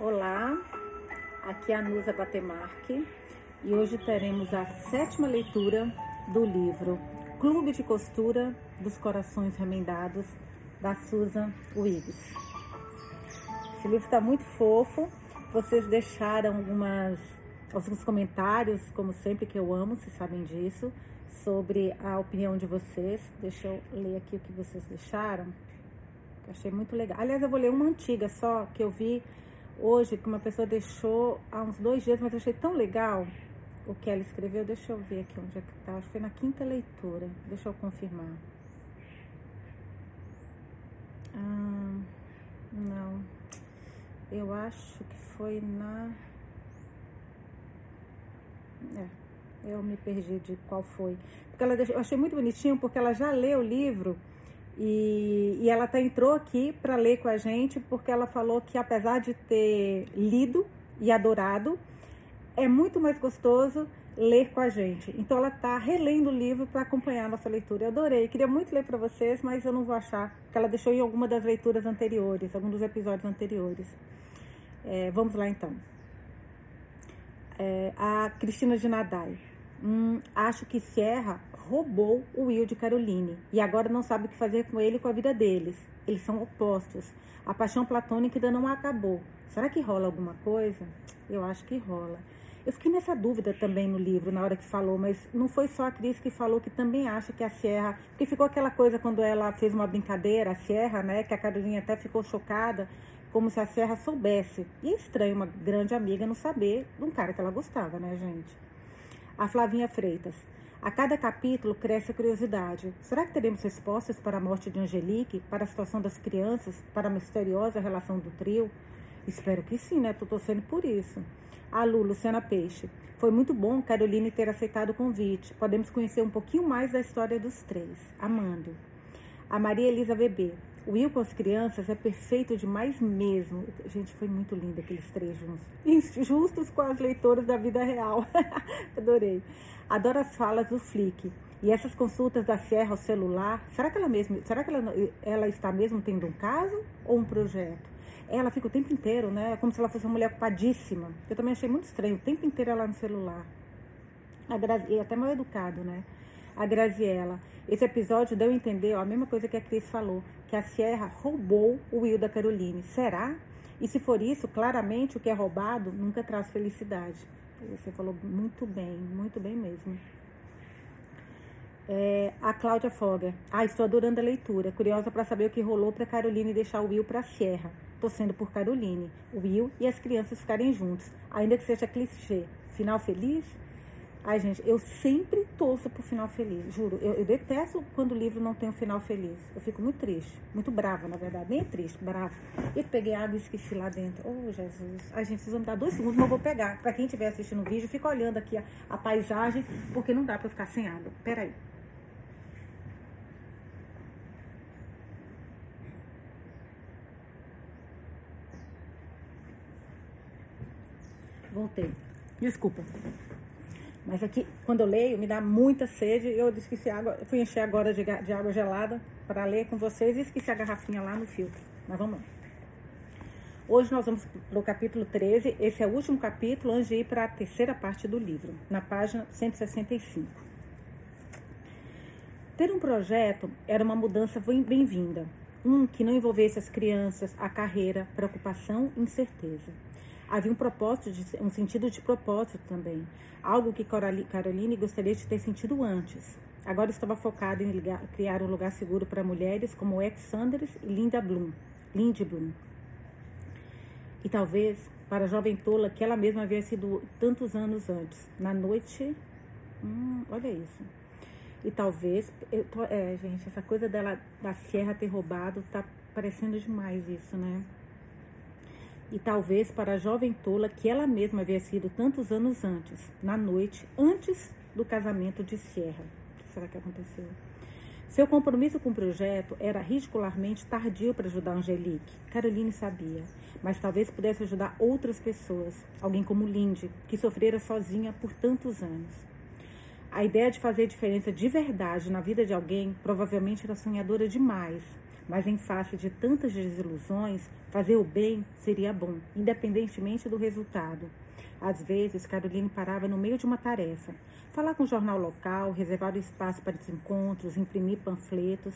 Olá, aqui é a Nusa Batemarque e hoje teremos a sétima leitura do livro Clube de Costura dos Corações Remendados, da Susan Wiggs. Esse livro está muito fofo, vocês deixaram algumas, alguns comentários, como sempre que eu amo, vocês sabem disso, sobre a opinião de vocês. Deixa eu ler aqui o que vocês deixaram. Achei muito legal. Aliás, eu vou ler uma antiga só, que eu vi hoje, que uma pessoa deixou há uns dois dias, mas eu achei tão legal o que ela escreveu. Deixa eu ver aqui onde é que tá. Acho que foi na quinta leitura. Deixa eu confirmar. Ah, não. Eu acho que foi na. É, eu me perdi de qual foi. Porque ela deixou, eu achei muito bonitinho, porque ela já leu o livro e, e ela até entrou aqui para ler com a gente, porque ela falou que apesar de ter lido e adorado, é muito mais gostoso ler com a gente. Então ela está relendo o livro para acompanhar a nossa leitura. Eu adorei, queria muito ler para vocês, mas eu não vou achar, que ela deixou em alguma das leituras anteriores, algum dos episódios anteriores. É, vamos lá então. É, a Cristina de Nadai. Hum, acho que Sierra roubou o Will de Caroline e agora não sabe o que fazer com ele e com a vida deles. Eles são opostos. A paixão platônica ainda não acabou. Será que rola alguma coisa? Eu acho que rola. Eu fiquei nessa dúvida também no livro, na hora que falou, mas não foi só a Cris que falou que também acha que a Sierra. Porque ficou aquela coisa quando ela fez uma brincadeira, a Sierra, né? Que a Carolina até ficou chocada, como se a Sierra soubesse. E é estranho uma grande amiga não saber de um cara que ela gostava, né, gente? A Flavinha Freitas. A cada capítulo cresce a curiosidade. Será que teremos respostas para a morte de Angelique, para a situação das crianças, para a misteriosa relação do trio? Espero que sim, né? Tô torcendo por isso. A Lu, Luciana Peixe. Foi muito bom Caroline ter aceitado o convite. Podemos conhecer um pouquinho mais da história dos três. Amando. A Maria Elisa Bebê. O Will com as crianças é perfeito demais mesmo. Gente, foi muito lindo aqueles três juntos. Justos com as leitoras da vida real. Adorei. Adoro as falas do Flick. E essas consultas da Sierra ao celular, será que ela mesmo, será que ela, ela está mesmo tendo um caso ou um projeto? Ela fica o tempo inteiro, né? Como se ela fosse uma mulher ocupadíssima. Eu também achei muito estranho, o tempo inteiro ela no celular. A Gra... E até mal educado, né? A Graziella. Esse episódio deu a entender ó, a mesma coisa que a Cris falou, que a Sierra roubou o Will da Caroline. Será? E se for isso, claramente o que é roubado nunca traz felicidade. Você falou muito bem, muito bem mesmo. É, a Cláudia Foga. Ah, estou adorando a leitura. Curiosa para saber o que rolou para Caroline deixar o Will para a Sierra. Torcendo por Caroline, o Will e as crianças ficarem juntos. Ainda que seja clichê. Final feliz? Ai, gente, eu sempre torço pro final feliz, juro. Eu, eu, detesto quando o livro não tem um final feliz. Eu fico muito triste, muito brava, na verdade. Nem triste, brava. Eu peguei água e esqueci lá dentro. Oh, Jesus. Ai, gente, vocês vão me dar dois segundos, mas eu vou pegar. Pra quem estiver assistindo o vídeo, fica olhando aqui a, a paisagem, porque não dá pra ficar sem água. Pera aí. Voltei. Desculpa. Mas aqui, quando eu leio, me dá muita sede. Eu esqueci água, fui encher agora de, de água gelada para ler com vocês e esqueci a garrafinha lá no filtro. Mas vamos lá. Hoje nós vamos para o capítulo 13. Esse é o último capítulo antes de ir para a terceira parte do livro, na página 165. Ter um projeto era uma mudança bem-vinda. Um que não envolvesse as crianças, a carreira, preocupação incerteza havia um propósito, de, um sentido de propósito também. Algo que Caroline gostaria de ter sentido antes. Agora estava focada em ligar, criar um lugar seguro para mulheres como Ex Sanders e Linda Bloom, Lindy Bloom. E talvez para a jovem tola que ela mesma havia sido tantos anos antes. Na noite. Hum, olha isso. E talvez. Tô, é, gente, essa coisa dela da Sierra ter roubado tá parecendo demais isso, né? E talvez para a jovem tola que ela mesma havia sido tantos anos antes, na noite antes do casamento de Sierra. O que será que aconteceu? Seu compromisso com o projeto era ridicularmente tardio para ajudar Angelique. Caroline sabia, mas talvez pudesse ajudar outras pessoas, alguém como Lindy, que sofrera sozinha por tantos anos. A ideia de fazer diferença de verdade na vida de alguém provavelmente era sonhadora demais, Mas em face de tantas desilusões, fazer o bem seria bom, independentemente do resultado. Às vezes, Caroline parava no meio de uma tarefa. Falar com o jornal local, reservar o espaço para os encontros, imprimir panfletos.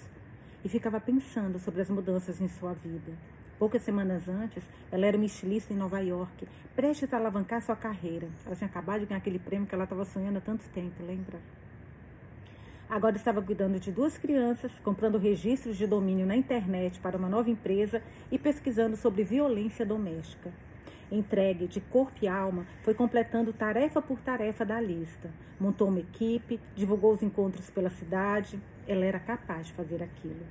E ficava pensando sobre as mudanças em sua vida. Poucas semanas antes, ela era uma estilista em Nova York, prestes a alavancar sua carreira. Ela tinha acabado de ganhar aquele prêmio que ela estava sonhando há tanto tempo, lembra? Agora estava cuidando de duas crianças, comprando registros de domínio na internet para uma nova empresa e pesquisando sobre violência doméstica. Entregue de corpo e alma, foi completando tarefa por tarefa da lista. Montou uma equipe, divulgou os encontros pela cidade. Ela era capaz de fazer aquilo.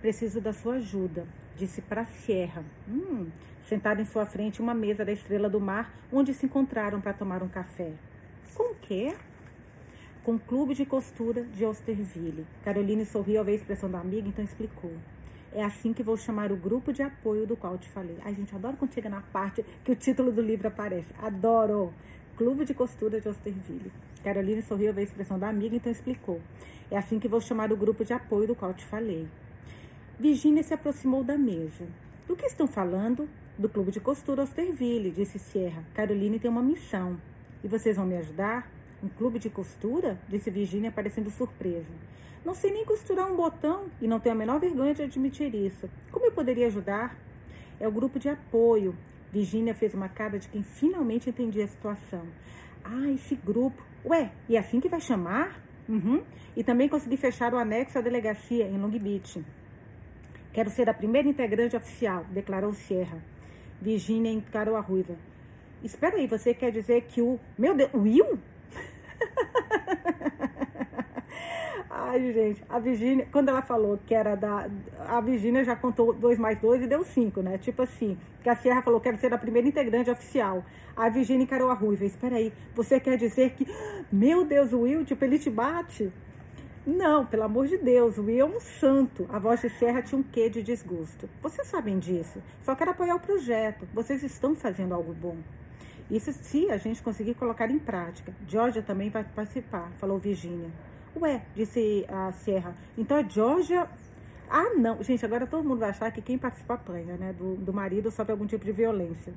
Preciso da sua ajuda, disse para Sierra, hum, sentada em sua frente uma mesa da Estrela do Mar, onde se encontraram para tomar um café. Com o quê? Com o clube de costura de Osterville. Caroline sorriu ao ver a expressão da amiga, então explicou. É assim que vou chamar o grupo de apoio do qual te falei. Ai, gente, adoro quando chega na parte que o título do livro aparece. Adoro! Clube de Costura de Osterville. Caroline sorriu ao ver a expressão da amiga, então explicou. É assim que vou chamar o grupo de apoio do qual te falei. Virginia se aproximou da mesa. Do que estão falando? Do Clube de Costura Osterville, disse Sierra. Caroline tem uma missão. E vocês vão me ajudar? Um clube de costura? Disse Virginia, parecendo surpresa. Não sei nem costurar um botão e não tenho a menor vergonha de admitir isso. Como eu poderia ajudar? É o grupo de apoio. Virginia fez uma cara de quem finalmente entendia a situação. Ah, esse grupo. Ué, e é assim que vai chamar? Uhum. E também consegui fechar o anexo à delegacia em Long Beach. Quero ser a primeira integrante oficial, declarou Sierra. Virginia encarou a ruiva. Espera aí, você quer dizer que o. Meu Deus, Will? Ai, gente, a Virgínia, quando ela falou que era da. A Virgínia já contou dois mais dois e deu cinco, né? Tipo assim, que a Sierra falou que quero ser a primeira integrante oficial. A Virgínia encarou a ruiva. Espera aí, você quer dizer que. Meu Deus, o Will, tipo, ele te bate? Não, pelo amor de Deus, o Will é um santo. A voz de Serra tinha um quê de desgosto. Vocês sabem disso. Só quero apoiar o projeto. Vocês estão fazendo algo bom. Isso se a gente conseguir colocar em prática. Georgia também vai participar, falou Virginia. Ué, disse a Serra. Então a Georgia. Ah, não. Gente, agora todo mundo vai achar que quem participa apanha, né? Do, do marido sofre algum tipo de violência.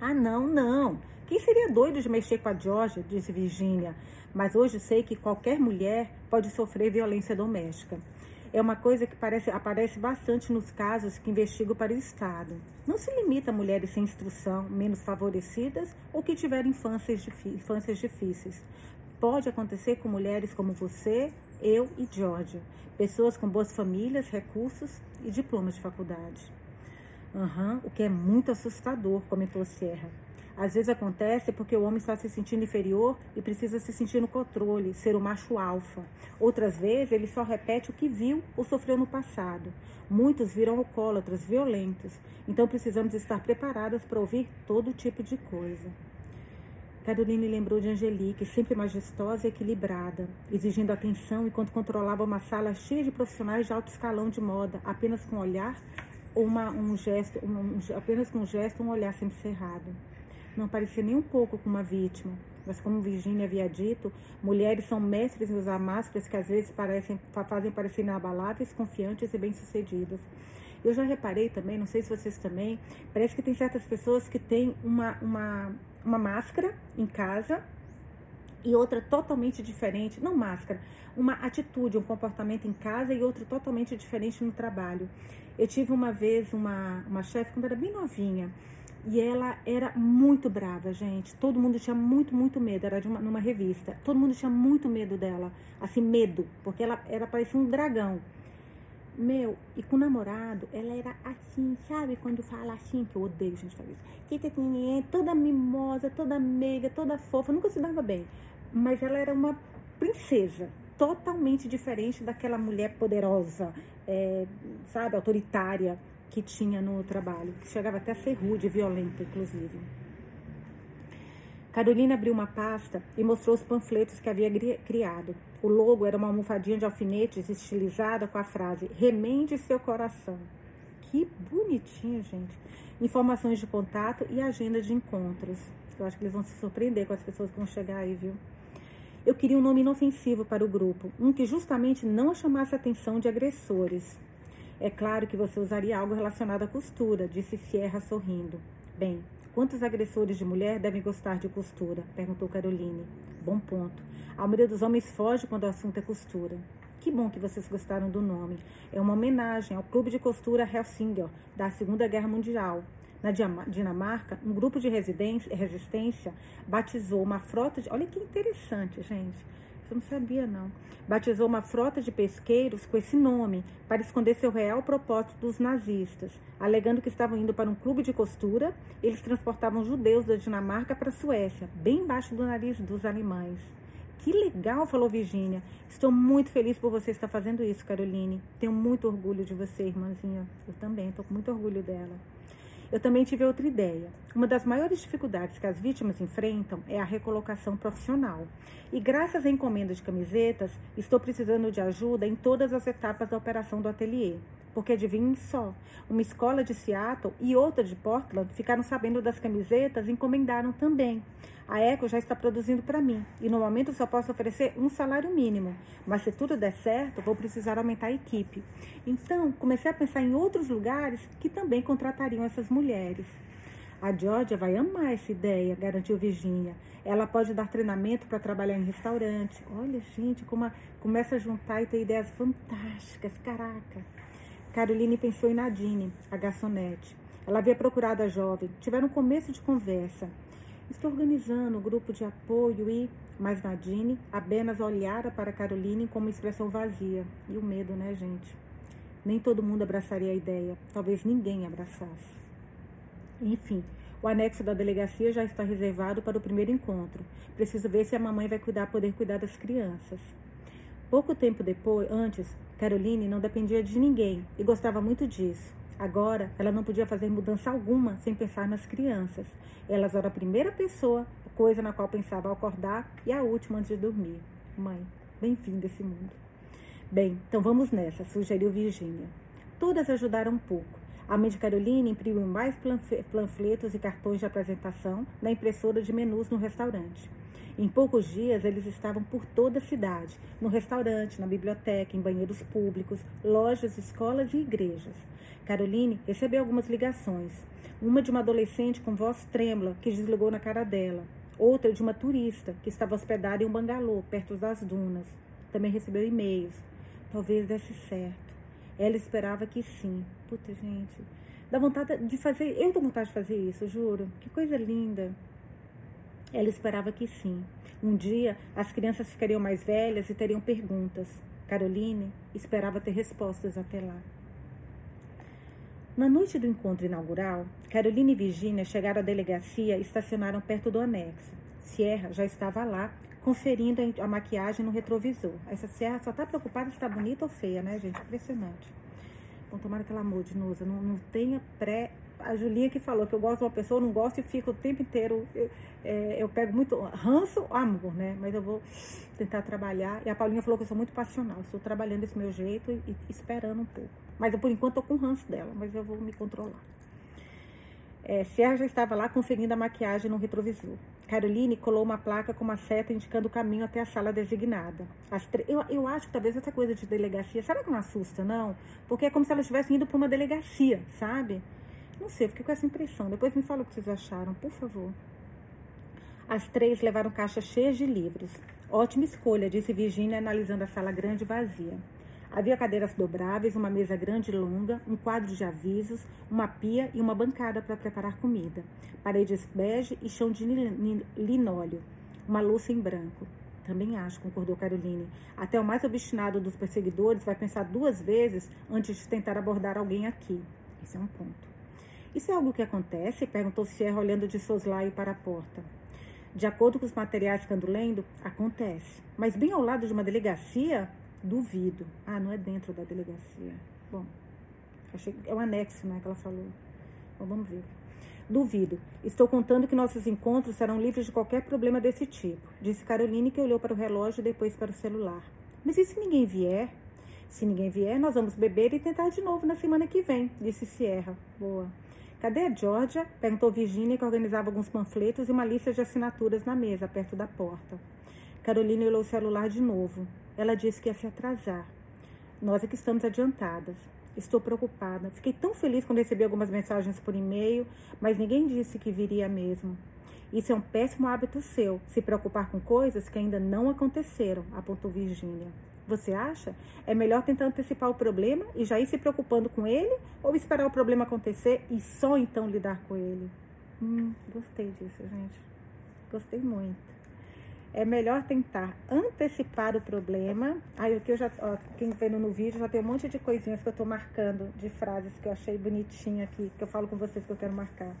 Ah, não, não. Quem seria doido de mexer com a Georgia? Disse Virginia. Mas hoje sei que qualquer mulher pode sofrer violência doméstica é uma coisa que parece, aparece bastante nos casos que investigo para o Estado. Não se limita a mulheres sem instrução, menos favorecidas ou que tiveram infâncias, infâncias difíceis. Pode acontecer com mulheres como você, eu e Georgia, pessoas com boas famílias, recursos e diplomas de faculdade. Uhum, o que é muito assustador, comentou Serra. Às vezes acontece porque o homem está se sentindo inferior e precisa se sentir no controle, ser o macho alfa. Outras vezes ele só repete o que viu ou sofreu no passado. Muitos viram alcoólatras violentos, então precisamos estar preparadas para ouvir todo tipo de coisa. Caroline lembrou de Angelique, sempre majestosa e equilibrada, exigindo atenção enquanto controlava uma sala cheia de profissionais de alto escalão de moda, apenas com um olhar, uma, um gesto, um, apenas com um gesto, um olhar sempre cerrado não parecia nem um pouco com uma vítima. Mas como Virginia havia dito, mulheres são mestres em usar máscaras que às vezes parecem, fazem parecer inabaláveis, confiantes e bem-sucedidas. Eu já reparei também, não sei se vocês também, parece que tem certas pessoas que têm uma, uma, uma máscara em casa e outra totalmente diferente, não máscara, uma atitude, um comportamento em casa e outra totalmente diferente no trabalho. Eu tive uma vez uma, uma chefe quando era bem novinha, e ela era muito brava, gente. Todo mundo tinha muito, muito medo. Era de uma, numa revista. Todo mundo tinha muito medo dela. Assim, medo. Porque ela, ela parecia um dragão. Meu, e com o namorado, ela era assim, sabe? Quando fala assim, que eu odeio gente fazer isso. Toda mimosa, toda meiga, toda fofa. Nunca se dava bem. Mas ela era uma princesa. Totalmente diferente daquela mulher poderosa, é, sabe? Autoritária que tinha no trabalho, que chegava até a ser rude, violenta, inclusive. Carolina abriu uma pasta e mostrou os panfletos que havia criado. O logo era uma almofadinha de alfinetes estilizada com a frase Remende seu coração. Que bonitinho, gente. Informações de contato e agenda de encontros. Eu acho que eles vão se surpreender com as pessoas que vão chegar aí, viu? Eu queria um nome inofensivo para o grupo, um que justamente não chamasse a atenção de agressores. É claro que você usaria algo relacionado à costura, disse Sierra sorrindo. Bem, quantos agressores de mulher devem gostar de costura? perguntou Caroline. Bom ponto. A maioria dos homens foge quando o assunto é costura. Que bom que vocês gostaram do nome. É uma homenagem ao Clube de Costura Helsinger, da Segunda Guerra Mundial. Na Dinamarca, um grupo de resistência batizou uma frota de. Olha que interessante, gente. Eu não sabia, não. Batizou uma frota de pesqueiros com esse nome para esconder seu real propósito dos nazistas. Alegando que estavam indo para um clube de costura, eles transportavam judeus da Dinamarca para a Suécia, bem embaixo do nariz dos alemães. Que legal, falou Virginia. Estou muito feliz por você estar fazendo isso, Caroline. Tenho muito orgulho de você, irmãzinha. Eu também, estou com muito orgulho dela. Eu também tive outra ideia. Uma das maiores dificuldades que as vítimas enfrentam é a recolocação profissional. E graças à encomenda de camisetas, estou precisando de ajuda em todas as etapas da operação do ateliê. Porque adivinhem só, uma escola de Seattle e outra de Portland ficaram sabendo das camisetas e encomendaram também. A Eco já está produzindo para mim e no momento só posso oferecer um salário mínimo, mas se tudo der certo, vou precisar aumentar a equipe. Então, comecei a pensar em outros lugares que também contratariam essas mulheres. A Georgia vai amar essa ideia, garantiu Virginia. Ela pode dar treinamento para trabalhar em restaurante. Olha, gente, como a, começa a juntar e ter ideias fantásticas. Caraca. Caroline pensou em Nadine, a garçonete. Ela havia procurado a jovem, tiveram um começo de conversa. Estou organizando um grupo de apoio e. Mas Nadine apenas olhara para Caroline com uma expressão vazia. E o medo, né, gente? Nem todo mundo abraçaria a ideia. Talvez ninguém abraçasse. Enfim, o anexo da delegacia já está reservado para o primeiro encontro. Preciso ver se a mamãe vai cuidar, poder cuidar das crianças. Pouco tempo depois, antes, Caroline não dependia de ninguém e gostava muito disso. Agora, ela não podia fazer mudança alguma sem pensar nas crianças. Elas eram a primeira pessoa, coisa na qual pensava ao acordar e a última antes de dormir. Mãe, bem-vinda a esse mundo. Bem, então vamos nessa, sugeriu Virginia. Todas ajudaram um pouco. A mãe de Caroline imprimiu mais panfletos e cartões de apresentação na impressora de menus no restaurante. Em poucos dias, eles estavam por toda a cidade, no restaurante, na biblioteca, em banheiros públicos, lojas, escolas e igrejas. Caroline recebeu algumas ligações. Uma de uma adolescente com voz trêmula que desligou na cara dela. Outra de uma turista que estava hospedada em um bangalô perto das dunas. Também recebeu e-mails. Talvez desse certo. Ela esperava que sim. Puta, gente. Dá vontade de fazer. Eu dou vontade de fazer isso, juro. Que coisa linda. Ela esperava que sim. Um dia as crianças ficariam mais velhas e teriam perguntas. Caroline esperava ter respostas até lá. Na noite do encontro inaugural, Caroline e Virginia chegaram à delegacia e estacionaram perto do anexo. Sierra já estava lá, conferindo a maquiagem no retrovisor. Essa Sierra só está preocupada se está bonita ou feia, né, gente? Impressionante. Bom, tomara que ela mude, Nusa. Não, não tenha pré a Julinha que falou que eu gosto de uma pessoa, não gosto e fico o tempo inteiro. Eu, é, eu pego muito ranço, amor, né? Mas eu vou tentar trabalhar. E a Paulinha falou que eu sou muito passional. Estou trabalhando desse meu jeito e, e esperando um pouco. Mas eu, por enquanto, estou com ranço dela, mas eu vou me controlar. É, já estava lá conferindo a maquiagem no retrovisor. Caroline colou uma placa com uma seta indicando o caminho até a sala designada. Eu, eu acho que talvez essa coisa de delegacia, será que não assusta, não? Porque é como se elas estivessem indo para uma delegacia, sabe? Não sei, fiquei com essa impressão. Depois me fala o que vocês acharam, por favor. As três levaram caixas cheias de livros. Ótima escolha, disse Virginia, analisando a sala grande e vazia. Havia cadeiras dobráveis, uma mesa grande e longa, um quadro de avisos, uma pia e uma bancada para preparar comida. Paredes bege e chão de linóleo. Uma louça em branco. Também acho, concordou Caroline. Até o mais obstinado dos perseguidores vai pensar duas vezes antes de tentar abordar alguém aqui. Esse é um ponto. Isso é algo que acontece? Perguntou Sierra olhando de soslaio para a porta. De acordo com os materiais que ando lendo, acontece. Mas bem ao lado de uma delegacia? Duvido. Ah, não é dentro da delegacia. Bom, achei é o anexo, né, que ela falou. Bom, vamos ver. Duvido. Estou contando que nossos encontros serão livres de qualquer problema desse tipo, disse Caroline, que olhou para o relógio e depois para o celular. Mas e se ninguém vier? Se ninguém vier, nós vamos beber e tentar de novo na semana que vem, disse Sierra. Boa. Cadê a Georgia? Perguntou Virginia, que organizava alguns panfletos e uma lista de assinaturas na mesa, perto da porta. Carolina olhou o celular de novo. Ela disse que ia se atrasar. Nós é que estamos adiantadas. Estou preocupada. Fiquei tão feliz quando recebi algumas mensagens por e-mail, mas ninguém disse que viria mesmo. Isso é um péssimo hábito seu, se preocupar com coisas que ainda não aconteceram, apontou Virginia. Você acha? É melhor tentar antecipar o problema e já ir se preocupando com ele ou esperar o problema acontecer e só então lidar com ele? Hum, gostei disso, gente. Gostei muito é melhor tentar antecipar o problema. Aí aqui eu já, ó, quem vendo no vídeo já tem um monte de coisinhas que eu tô marcando de frases que eu achei bonitinha aqui, que eu falo com vocês que eu quero marcar.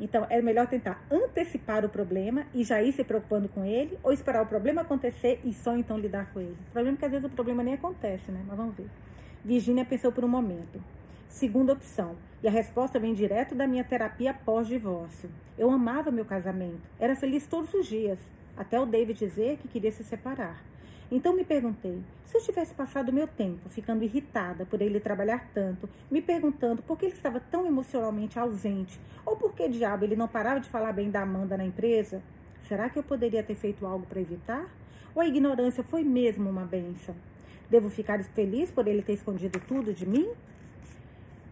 Então, é melhor tentar antecipar o problema e já ir se preocupando com ele, ou esperar o problema acontecer e só então lidar com ele. O problema é que às vezes o problema nem acontece, né? Mas vamos ver. Virginia pensou por um momento. Segunda opção, e a resposta vem direto da minha terapia pós-divórcio. Eu amava meu casamento, era feliz todos os dias, até o David dizer que queria se separar. Então me perguntei, se eu tivesse passado meu tempo ficando irritada por ele trabalhar tanto, me perguntando por que ele estava tão emocionalmente ausente, ou por que diabo ele não parava de falar bem da Amanda na empresa, será que eu poderia ter feito algo para evitar? Ou a ignorância foi mesmo uma benção? Devo ficar feliz por ele ter escondido tudo de mim?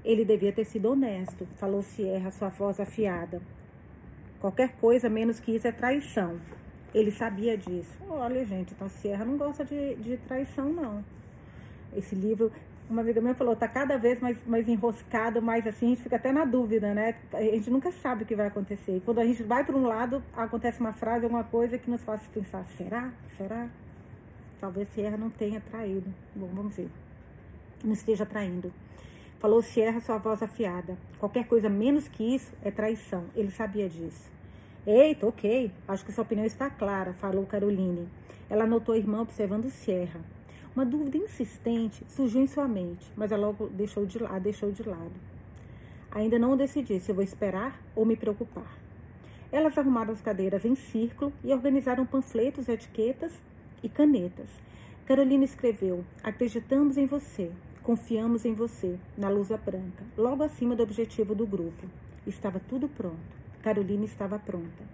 Ele devia ter sido honesto, falou Sierra, sua voz afiada. Qualquer coisa menos que isso é traição. Ele sabia disso. Olha, gente, então Sierra não gosta de, de traição, não. Esse livro, uma amiga minha falou, tá cada vez mais, mais enroscado, mais assim, a gente fica até na dúvida, né? A gente nunca sabe o que vai acontecer. Quando a gente vai para um lado, acontece uma frase, alguma coisa que nos faz pensar, será? Será? Talvez Sierra não tenha traído. Bom, vamos ver. Não esteja traindo. Falou Sierra, sua voz afiada. Qualquer coisa menos que isso é traição. Ele sabia disso. Eita, ok. Acho que sua opinião está clara, falou Caroline. Ela notou a irmã observando Sierra. Uma dúvida insistente surgiu em sua mente, mas ela logo deixou de, lado, deixou de lado. Ainda não decidi se vou esperar ou me preocupar. Elas arrumaram as cadeiras em círculo e organizaram panfletos, etiquetas e canetas. Carolina escreveu: Acreditamos em você. Confiamos em você, na luza branca, logo acima do objetivo do grupo. Estava tudo pronto. Carolina estava pronta,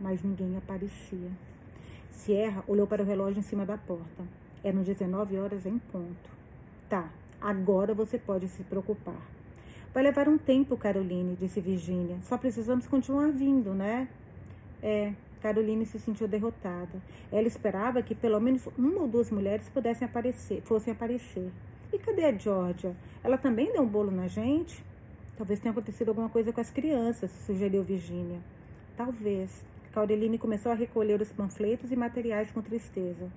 mas ninguém aparecia. Sierra olhou para o relógio em cima da porta. Eram 19 horas em ponto. Tá, agora você pode se preocupar. Vai levar um tempo, Caroline, disse Virginia. Só precisamos continuar vindo, né? É, Caroline se sentiu derrotada. Ela esperava que pelo menos uma ou duas mulheres pudessem aparecer, fossem aparecer. E cadê a Georgia? Ela também deu um bolo na gente? Talvez tenha acontecido alguma coisa com as crianças, sugeriu Virginia. Talvez. Caureline começou a recolher os panfletos e materiais com tristeza.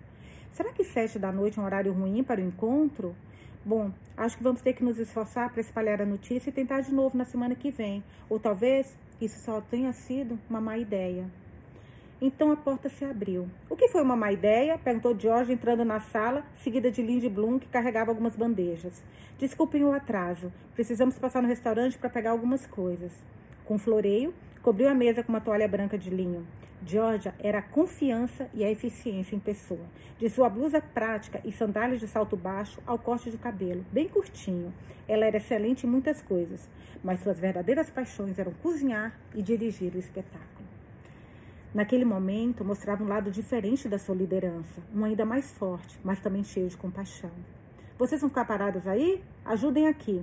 Será que sete da noite é um horário ruim para o encontro? Bom, acho que vamos ter que nos esforçar para espalhar a notícia e tentar de novo na semana que vem. Ou talvez isso só tenha sido uma má ideia. Então a porta se abriu. O que foi uma má ideia? perguntou George entrando na sala, seguida de Lindy Bloom, que carregava algumas bandejas. Desculpem o atraso. Precisamos passar no restaurante para pegar algumas coisas. Com floreio, cobriu a mesa com uma toalha branca de linho. Georgia era a confiança e a eficiência em pessoa. De sua blusa prática e sandálias de salto baixo ao corte de cabelo, bem curtinho. Ela era excelente em muitas coisas, mas suas verdadeiras paixões eram cozinhar e dirigir o espetáculo. Naquele momento, mostrava um lado diferente da sua liderança, um ainda mais forte, mas também cheio de compaixão. Vocês vão ficar parados aí? Ajudem aqui.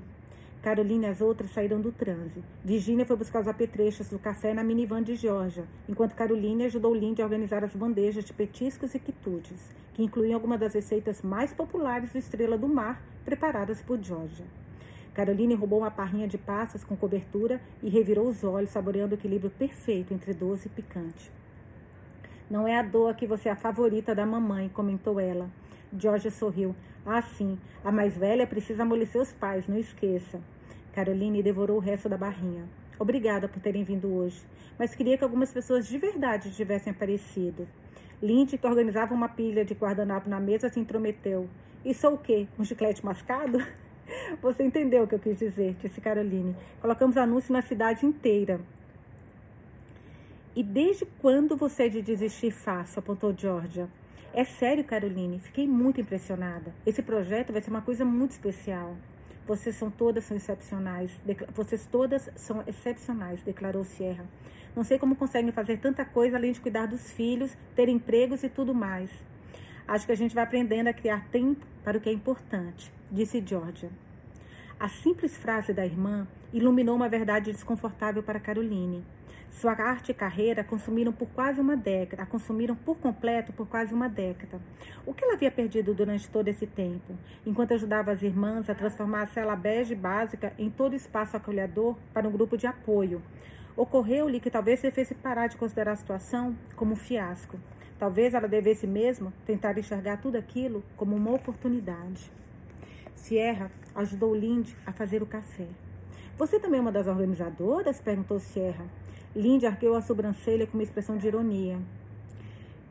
Carolina e as outras saíram do transe. Virginia foi buscar os apetrechos do café na minivan de Georgia, enquanto Caroline ajudou Lindy a organizar as bandejas de petiscos e quitutes, que incluíam algumas das receitas mais populares do Estrela do Mar, preparadas por Georgia. Caroline roubou uma parrinha de passas com cobertura e revirou os olhos, saboreando o equilíbrio perfeito entre doce e picante. Não é a dor que você é a favorita da mamãe, comentou ela. Georgia sorriu. Ah, sim. A mais velha precisa amolecer os pais, não esqueça. Caroline devorou o resto da barrinha. Obrigada por terem vindo hoje, mas queria que algumas pessoas de verdade tivessem aparecido. Lindy, que organizava uma pilha de guardanapo na mesa, se intrometeu. Isso é o quê? Um chiclete mascado? Você entendeu o que eu quis dizer, disse Caroline. Colocamos anúncio na cidade inteira. E desde quando você é de desistir fácil? apontou Georgia. É sério, Caroline, fiquei muito impressionada. Esse projeto vai ser uma coisa muito especial. Vocês são todas são excepcionais. Vocês todas são excepcionais, declarou Sierra. Não sei como conseguem fazer tanta coisa além de cuidar dos filhos, ter empregos e tudo mais. Acho que a gente vai aprendendo a criar tempo para o que é importante, disse Georgia. A simples frase da irmã iluminou uma verdade desconfortável para Caroline. Sua arte e carreira consumiram por quase uma década, a consumiram por completo por quase uma década. O que ela havia perdido durante todo esse tempo, enquanto ajudava as irmãs a transformar a cela bege básica em todo espaço acolhedor para um grupo de apoio? Ocorreu-lhe que talvez devesse parar de considerar a situação como um fiasco. Talvez ela devesse mesmo tentar enxergar tudo aquilo como uma oportunidade. Sierra ajudou Lindy a fazer o café. Você também é uma das organizadoras? perguntou Sierra. Lindy arqueou a sobrancelha com uma expressão de ironia.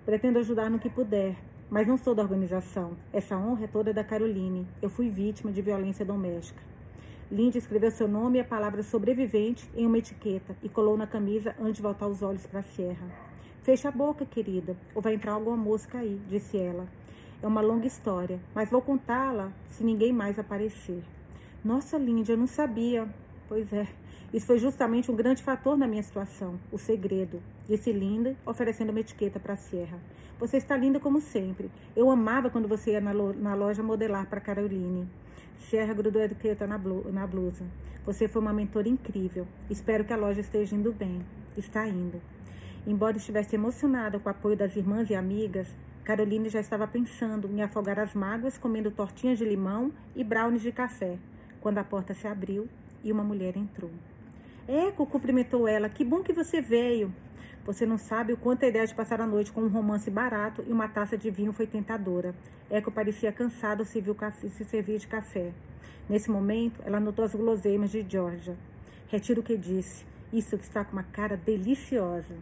Pretendo ajudar no que puder, mas não sou da organização. Essa honra é toda da Caroline. Eu fui vítima de violência doméstica. Lindy escreveu seu nome e a palavra sobrevivente em uma etiqueta e colou na camisa antes de voltar os olhos para a Sierra. Fecha a boca, querida, ou vai entrar alguma mosca aí, disse ela. É uma longa história, mas vou contá-la se ninguém mais aparecer. Nossa, Lindy, eu não sabia. Pois é, isso foi justamente um grande fator na minha situação, o segredo, disse Linda, oferecendo uma etiqueta para a Sierra. Você está linda como sempre. Eu amava quando você ia na, loja modelar para Caroline. Sierra grudou a etiqueta na, na blusa. Você foi uma mentora incrível. Espero que a loja esteja indo bem. Está indo. Embora estivesse emocionada com o apoio das irmãs e amigas, Caroline já estava pensando em afogar as mágoas comendo tortinhas de limão e brownies de café, quando a porta se abriu e uma mulher entrou. Eco cumprimentou ela. Que bom que você veio. Você não sabe o quanto a ideia de passar a noite com um romance barato e uma taça de vinho foi tentadora. Eco parecia cansado se, viu, se servir de café. Nesse momento, ela notou as guloseimas de Georgia. Retiro o que disse. Isso que está com uma cara deliciosa.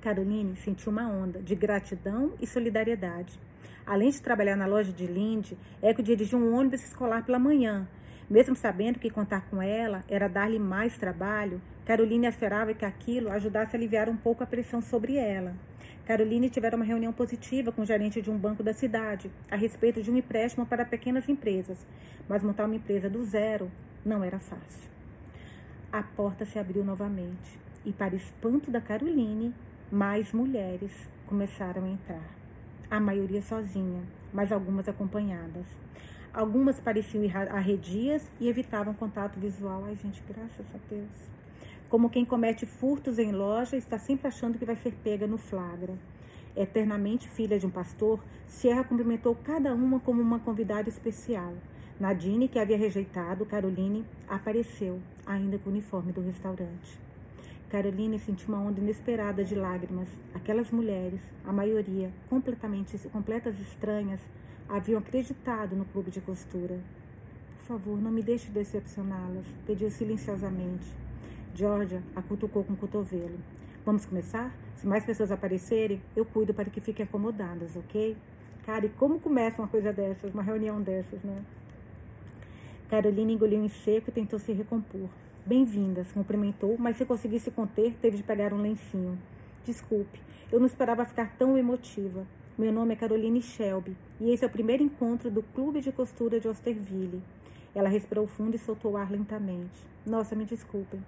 Caroline sentiu uma onda de gratidão e solidariedade. Além de trabalhar na loja de Lindy, Eco dirigiu um ônibus escolar pela manhã mesmo sabendo que contar com ela era dar-lhe mais trabalho, Caroline esperava que aquilo ajudasse a aliviar um pouco a pressão sobre ela. Caroline tivera uma reunião positiva com o gerente de um banco da cidade a respeito de um empréstimo para pequenas empresas, mas montar uma empresa do zero não era fácil. A porta se abriu novamente e, para espanto da Caroline, mais mulheres começaram a entrar. A maioria sozinha, mas algumas acompanhadas. Algumas pareciam arredias e evitavam contato visual. Ai, gente, graças a Deus. Como quem comete furtos em loja está sempre achando que vai ser pega no flagra. Eternamente filha de um pastor, Sierra cumprimentou cada uma como uma convidada especial. Nadine, que havia rejeitado Caroline, apareceu, ainda com o uniforme do restaurante. Caroline sentiu uma onda inesperada de lágrimas. Aquelas mulheres, a maioria, completamente completas estranhas, haviam acreditado no clube de costura. Por favor, não me deixe decepcioná-las, pediu silenciosamente. Georgia a cutucou com o cotovelo. Vamos começar? Se mais pessoas aparecerem, eu cuido para que fiquem acomodadas, ok? Cara, e como começa uma coisa dessas, uma reunião dessas, né? Carolina engoliu em seco e tentou se recompor. Bem-vindas, cumprimentou, mas se conseguisse conter, teve de pegar um lencinho. Desculpe, eu não esperava ficar tão emotiva. Meu nome é Caroline Shelby e esse é o primeiro encontro do Clube de Costura de Osterville. Ela respirou fundo e soltou o ar lentamente. Nossa, me desculpem.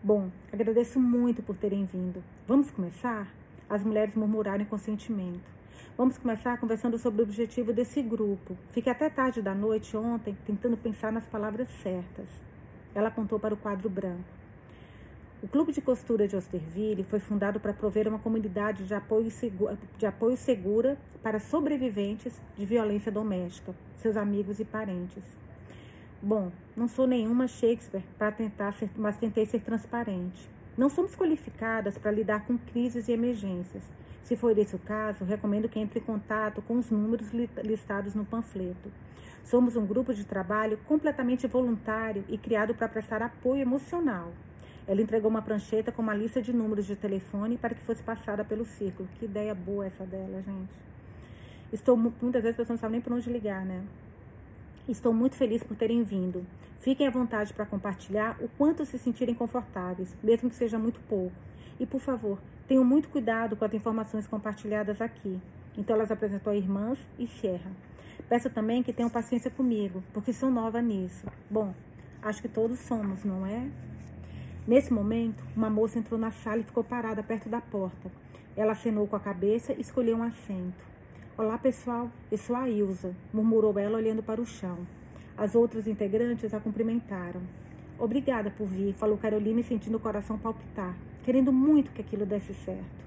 Bom, agradeço muito por terem vindo. Vamos começar? As mulheres murmuraram em consentimento. Vamos começar conversando sobre o objetivo desse grupo. Fiquei até tarde da noite ontem tentando pensar nas palavras certas. Ela apontou para o quadro branco. O Clube de Costura de Osterville foi fundado para prover uma comunidade de apoio, segura, de apoio segura para sobreviventes de violência doméstica, seus amigos e parentes. Bom, não sou nenhuma Shakespeare para tentar ser, mas tentei ser transparente. Não somos qualificadas para lidar com crises e emergências. Se for esse o caso, recomendo que entre em contato com os números listados no panfleto. Somos um grupo de trabalho completamente voluntário e criado para prestar apoio emocional ela entregou uma prancheta com uma lista de números de telefone para que fosse passada pelo círculo. Que ideia boa essa dela, gente. Estou muitas vezes a pessoa não sabe nem por onde ligar, né? Estou muito feliz por terem vindo. Fiquem à vontade para compartilhar o quanto se sentirem confortáveis, mesmo que seja muito pouco. E por favor, tenham muito cuidado com as informações compartilhadas aqui. Então elas apresentou a irmãs e Sierra. Peço também que tenham paciência comigo, porque sou nova nisso. Bom, acho que todos somos, não é? Nesse momento, uma moça entrou na sala e ficou parada perto da porta. Ela acenou com a cabeça e escolheu um assento. Olá, pessoal, eu sou a Ilza, murmurou ela olhando para o chão. As outras integrantes a cumprimentaram. Obrigada por vir, falou Caroline, sentindo o coração palpitar, querendo muito que aquilo desse certo.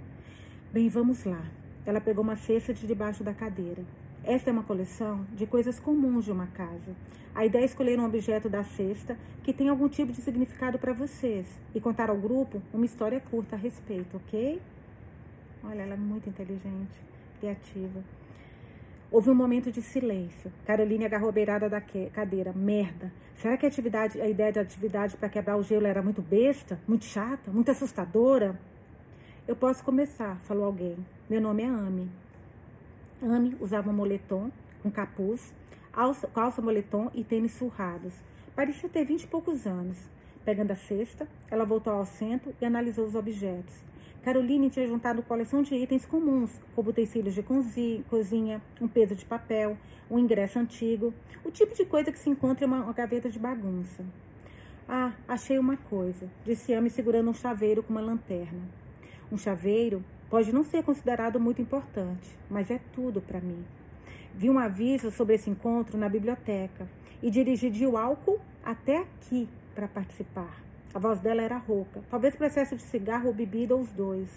Bem, vamos lá. Ela pegou uma cesta de debaixo da cadeira. Esta é uma coleção de coisas comuns de uma casa. A ideia é escolher um objeto da cesta que tem algum tipo de significado para vocês e contar ao grupo uma história curta a respeito, ok? Olha, ela é muito inteligente, criativa. Houve um momento de silêncio. Caroline agarrou a beirada da cadeira. Merda. Será que a, atividade, a ideia de atividade para quebrar o gelo era muito besta, muito chata, muito assustadora? Eu posso começar, falou alguém. Meu nome é Amy. Amy usava um moletom com capuz, alça, calça moletom e tênis surrados. Parecia ter vinte e poucos anos. Pegando a cesta, ela voltou ao centro e analisou os objetos. Caroline tinha juntado coleção de itens comuns, como utensílios de cozinha, um peso de papel, um ingresso antigo, o tipo de coisa que se encontra em uma gaveta de bagunça. Ah, achei uma coisa, disse Amy segurando um chaveiro com uma lanterna. Um chaveiro pode não ser considerado muito importante, mas é tudo para mim. Vi um aviso sobre esse encontro na biblioteca e dirigi de álcool até aqui para participar. A voz dela era rouca, talvez processo de cigarro ou bebida ou os dois.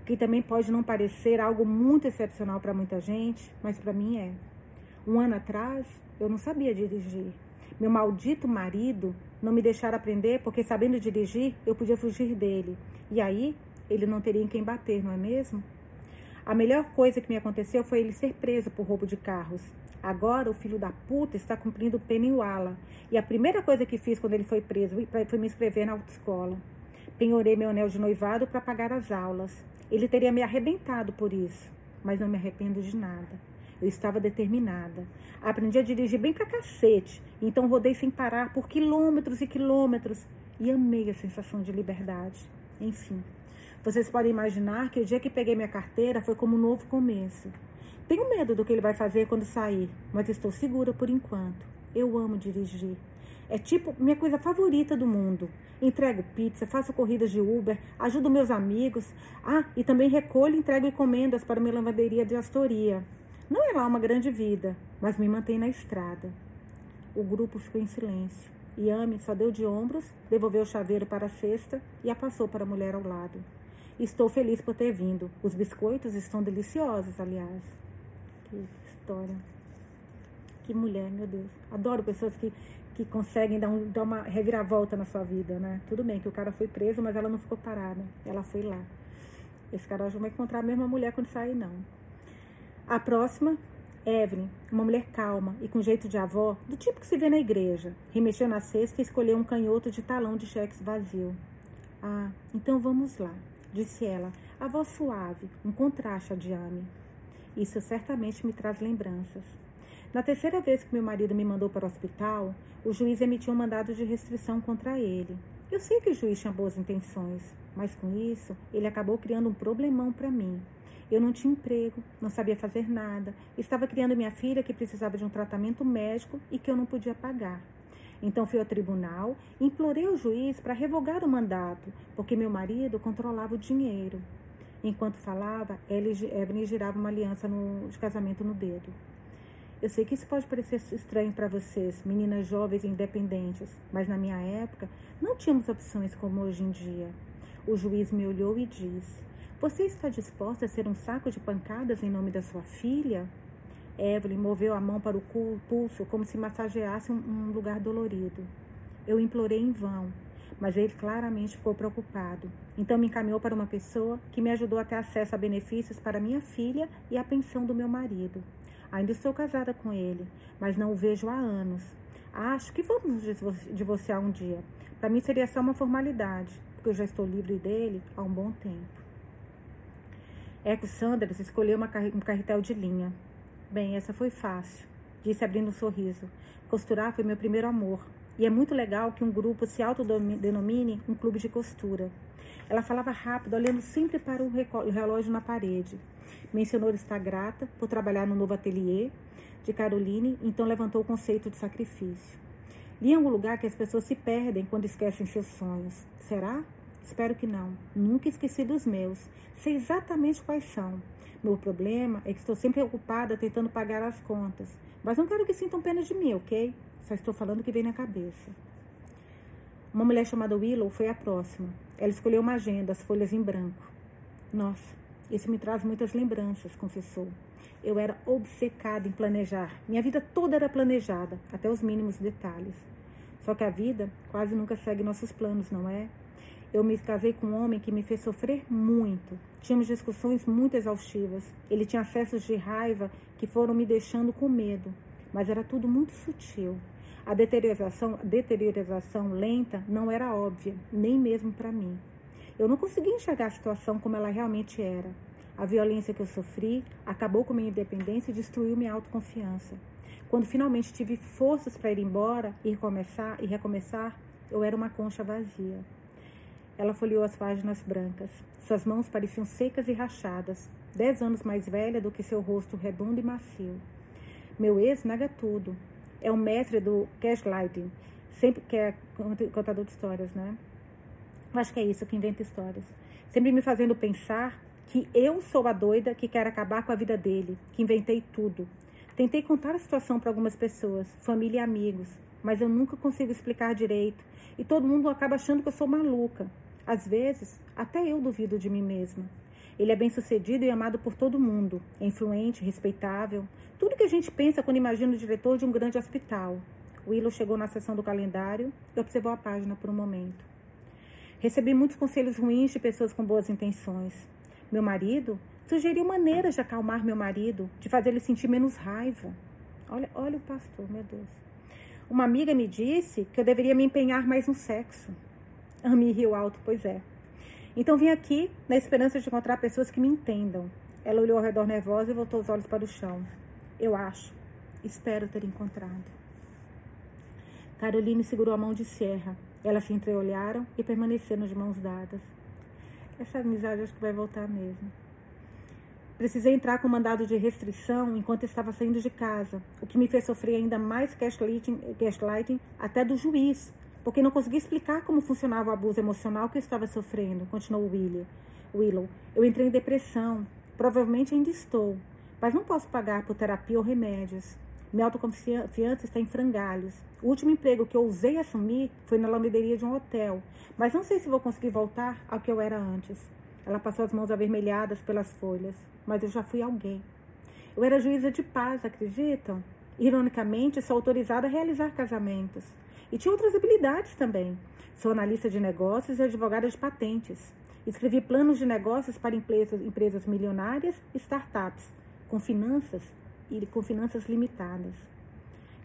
O que também pode não parecer algo muito excepcional para muita gente, mas para mim é. Um ano atrás, eu não sabia dirigir. Meu maldito marido não me deixara aprender porque, sabendo dirigir, eu podia fugir dele. E aí, ele não teria em quem bater, não é mesmo? A melhor coisa que me aconteceu foi ele ser preso por roubo de carros. Agora o filho da puta está cumprindo pena. E a primeira coisa que fiz quando ele foi preso foi me inscrever na autoescola. Penhorei meu anel de noivado para pagar as aulas. Ele teria me arrebentado por isso, mas não me arrependo de nada. Eu estava determinada. Aprendi a dirigir bem pra cacete, então rodei sem parar por quilômetros e quilômetros e amei a sensação de liberdade. Enfim, vocês podem imaginar que o dia que peguei minha carteira foi como um novo começo. Tenho medo do que ele vai fazer quando sair, mas estou segura por enquanto. Eu amo dirigir. É tipo minha coisa favorita do mundo. Entrego pizza, faço corridas de Uber, ajudo meus amigos. Ah, e também recolho e entrego encomendas para minha lavanderia de Astoria. Não é lá uma grande vida, mas me mantém na estrada. O grupo ficou em silêncio. Yami só deu de ombros, devolveu o chaveiro para a cesta e a passou para a mulher ao lado. Estou feliz por ter vindo. Os biscoitos estão deliciosos, aliás. Que história. Que mulher, meu Deus. Adoro pessoas que, que conseguem dar, um, dar uma reviravolta na sua vida, né? Tudo bem que o cara foi preso, mas ela não ficou parada. Ela foi lá. Esse cara já vai encontrar a mesma mulher quando sair, não. A próxima, Evelyn, uma mulher calma e com jeito de avó, do tipo que se vê na igreja. Remexeu na cesta e escolheu um canhoto de talão de cheques vazio. Ah, então vamos lá disse ela, a voz suave, um contraste a Diane. Isso certamente me traz lembranças. Na terceira vez que meu marido me mandou para o hospital, o juiz emitiu um mandado de restrição contra ele. Eu sei que o juiz tinha boas intenções, mas com isso ele acabou criando um problemão para mim. Eu não tinha emprego, não sabia fazer nada, estava criando minha filha que precisava de um tratamento médico e que eu não podia pagar. Então fui ao tribunal implorei ao juiz para revogar o mandato, porque meu marido controlava o dinheiro. Enquanto falava, Evelyn girava uma aliança no, de casamento no dedo. Eu sei que isso pode parecer estranho para vocês, meninas jovens e independentes, mas na minha época não tínhamos opções como hoje em dia. O juiz me olhou e disse: Você está disposta a ser um saco de pancadas em nome da sua filha? Evelyn moveu a mão para o pulso como se massageasse um lugar dolorido. Eu implorei em vão, mas ele claramente ficou preocupado. Então me encaminhou para uma pessoa que me ajudou a ter acesso a benefícios para minha filha e a pensão do meu marido. Ainda estou casada com ele, mas não o vejo há anos. Acho que vamos divorciar um dia. Para mim seria só uma formalidade, porque eu já estou livre dele há um bom tempo. Eco Sanders escolheu um carretel de linha. Bem, essa foi fácil, disse abrindo um sorriso. Costurar foi meu primeiro amor. E é muito legal que um grupo se autodenomine um clube de costura. Ela falava rápido, olhando sempre para o relógio na parede. Mencionou estar grata por trabalhar no novo ateliê de Caroline, então levantou o conceito de sacrifício. Li em algum lugar que as pessoas se perdem quando esquecem seus sonhos. Será? Espero que não. Nunca esqueci dos meus. Sei exatamente quais são Meu problema é que estou sempre ocupada tentando pagar as contas. Mas não quero que sintam pena de mim, ok? Só estou falando o que vem na cabeça. Uma mulher chamada Willow foi a próxima. Ela escolheu uma agenda, as folhas em branco. Nossa, isso me traz muitas lembranças, confessou. Eu era obcecada em planejar. Minha vida toda era planejada, até os mínimos detalhes. Só que a vida quase nunca segue nossos planos, não é? Eu me casei com um homem que me fez sofrer muito. Tínhamos discussões muito exaustivas. Ele tinha acessos de raiva que foram me deixando com medo, mas era tudo muito sutil. A deterioração, a deterioração lenta não era óbvia, nem mesmo para mim. Eu não conseguia enxergar a situação como ela realmente era. A violência que eu sofri acabou com minha independência e destruiu minha autoconfiança. Quando finalmente tive forças para ir embora e recomeçar, e recomeçar, eu era uma concha vazia. Ela folheou as páginas brancas. Suas mãos pareciam secas e rachadas, dez anos mais velha do que seu rosto redondo e macio. Meu ex nega tudo. É o mestre do gaslighting, sempre que é contador de histórias, né? Acho que é isso, que inventa histórias. Sempre me fazendo pensar que eu sou a doida que quer acabar com a vida dele, que inventei tudo. Tentei contar a situação para algumas pessoas, família e amigos, mas eu nunca consigo explicar direito e todo mundo acaba achando que eu sou maluca. Às vezes, até eu duvido de mim mesma. Ele é bem sucedido e amado por todo mundo, é influente, respeitável, tudo que a gente pensa quando imagina o diretor de um grande hospital. Willow chegou na seção do calendário e observou a página por um momento. Recebi muitos conselhos ruins de pessoas com boas intenções. Meu marido sugeriu maneiras de acalmar meu marido, de fazer ele sentir menos raiva. Olha, olha o pastor, meu Deus. Uma amiga me disse que eu deveria me empenhar mais no sexo. Ami riu alto, pois é. Então vim aqui na esperança de encontrar pessoas que me entendam. Ela olhou ao redor nervosa e voltou os olhos para o chão. Eu acho. Espero ter encontrado. Caroline segurou a mão de Serra. Elas se entreolharam e permaneceram de mãos dadas. Essa amizade acho que vai voltar mesmo. Precisei entrar com mandado de restrição enquanto estava saindo de casa, o que me fez sofrer ainda mais gaslighting, gaslighting até do juiz, porque não conseguia explicar como funcionava o abuso emocional que eu estava sofrendo, continuou William. Willow. Eu entrei em depressão. Provavelmente ainda estou. Mas não posso pagar por terapia ou remédios. Minha autoconfiança está em frangalhos. O último emprego que eu usei assumir foi na lavanderia de um hotel. Mas não sei se vou conseguir voltar ao que eu era antes. Ela passou as mãos avermelhadas pelas folhas. Mas eu já fui alguém. Eu era juíza de paz, acreditam? Ironicamente, sou autorizada a realizar casamentos. E tinha outras habilidades também. Sou analista de negócios e advogada de patentes. Escrevi planos de negócios para empresas, empresas milionárias e startups, com finanças e com finanças limitadas.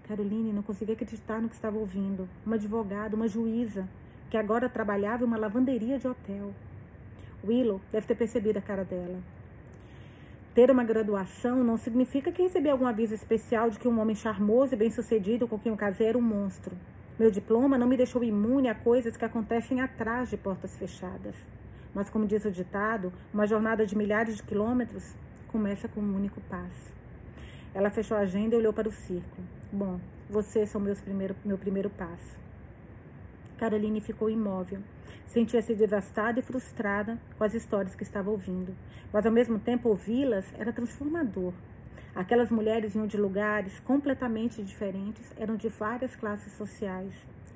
Caroline não conseguia acreditar no que estava ouvindo. Uma advogada, uma juíza, que agora trabalhava em uma lavanderia de hotel. Willow deve ter percebido a cara dela. Ter uma graduação não significa que recebi algum aviso especial de que um homem charmoso e bem-sucedido com quem eu casei era um monstro. Meu diploma não me deixou imune a coisas que acontecem atrás de portas fechadas. Mas, como diz o ditado, uma jornada de milhares de quilômetros começa com um único passo. Ela fechou a agenda e olhou para o circo. Bom, vocês são meus primeiro, meu primeiro passo. Caroline ficou imóvel. Sentia-se devastada e frustrada com as histórias que estava ouvindo. Mas, ao mesmo tempo, ouvi-las era transformador. Aquelas mulheres vinham de lugares completamente diferentes, eram de várias classes sociais.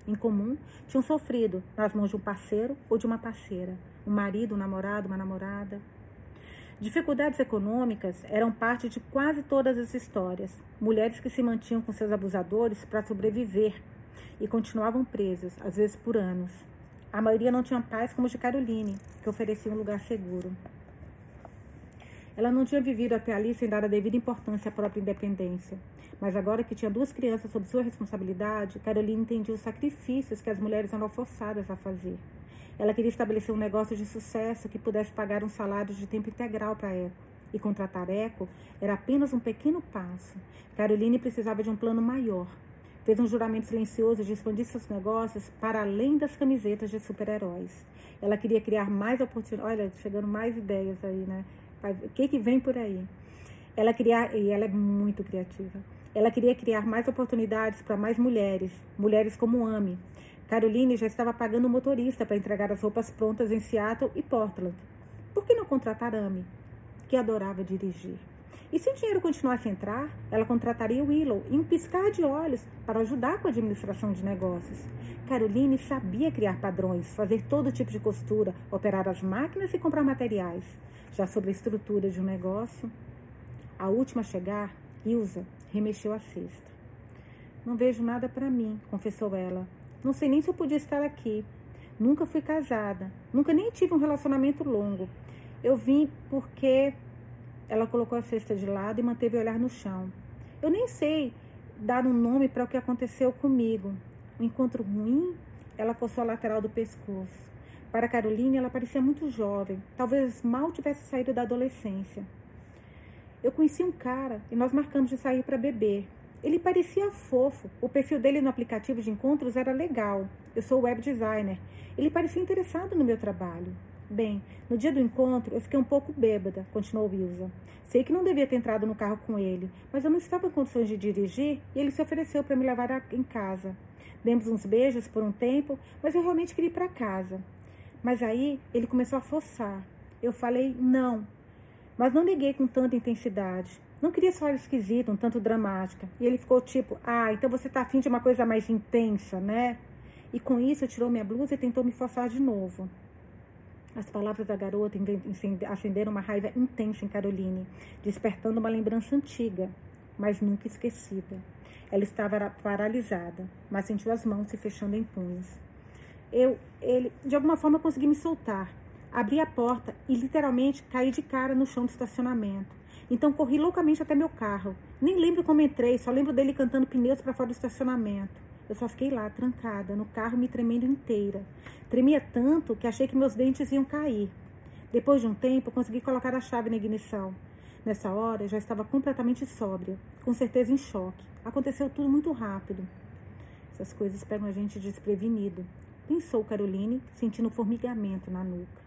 Em comum, tinham sofrido nas mãos de um parceiro ou de uma parceira, um marido, um namorado, uma namorada. Dificuldades econômicas eram parte de quase todas as histórias. Mulheres que se mantinham com seus abusadores para sobreviver e continuavam presas, às vezes por anos. A maioria não tinha paz como de Caroline, que oferecia um lugar seguro. Ela não tinha vivido até ali sem dar a devida importância à própria independência. Mas agora que tinha duas crianças sob sua responsabilidade, Caroline entendia os sacrifícios que as mulheres eram forçadas a fazer. Ela queria estabelecer um negócio de sucesso que pudesse pagar um salário de tempo integral para Eco. E contratar Eco era apenas um pequeno passo. Caroline precisava de um plano maior. Fez um juramento silencioso de expandir seus negócios para além das camisetas de super-heróis. Ela queria criar mais oportunidades. Olha, chegando mais ideias aí, né? O que, que vem por aí? Ela queria, e ela é muito criativa. Ela queria criar mais oportunidades para mais mulheres, mulheres como Amy. Caroline já estava pagando o motorista para entregar as roupas prontas em Seattle e Portland. Por que não contratar Amy? que adorava dirigir. E se o dinheiro continuasse a entrar, ela contrataria Willow em um piscar de olhos para ajudar com a administração de negócios. Caroline sabia criar padrões, fazer todo tipo de costura, operar as máquinas e comprar materiais. Já sobre a estrutura de um negócio, a última a chegar, Ilza, remexeu a cesta. Não vejo nada para mim, confessou ela. Não sei nem se eu podia estar aqui. Nunca fui casada, nunca nem tive um relacionamento longo. Eu vim porque ela colocou a cesta de lado e manteve o olhar no chão. Eu nem sei dar um nome para o que aconteceu comigo. Um encontro ruim? Ela coçou a lateral do pescoço. Para Caroline, ela parecia muito jovem, talvez mal tivesse saído da adolescência. Eu conheci um cara e nós marcamos de sair para beber. Ele parecia fofo. O perfil dele no aplicativo de encontros era legal. Eu sou web designer. Ele parecia interessado no meu trabalho. Bem, no dia do encontro eu fiquei um pouco bêbada, continuou Wilson. Sei que não devia ter entrado no carro com ele, mas eu não estava em condições de dirigir e ele se ofereceu para me levar em casa. Demos uns beijos por um tempo, mas eu realmente queria ir para casa. Mas aí ele começou a forçar. Eu falei não, mas não liguei com tanta intensidade. Não queria só esquisito, um tanto dramática. E ele ficou tipo, ah, então você tá afim de uma coisa mais intensa, né? E com isso tirou minha blusa e tentou me forçar de novo. As palavras da garota acenderam uma raiva intensa em Caroline, despertando uma lembrança antiga, mas nunca esquecida. Ela estava paralisada, mas sentiu as mãos se fechando em punhos. Eu, ele, de alguma forma, consegui me soltar. Abri a porta e literalmente caí de cara no chão do estacionamento. Então corri loucamente até meu carro. Nem lembro como entrei, só lembro dele cantando pneus para fora do estacionamento. Eu só fiquei lá, trancada, no carro, me tremendo inteira. Tremia tanto que achei que meus dentes iam cair. Depois de um tempo, consegui colocar a chave na ignição. Nessa hora, já estava completamente sóbria, com certeza em choque. Aconteceu tudo muito rápido. Essas coisas pegam a gente desprevenido, pensou Caroline, sentindo um formigamento na nuca.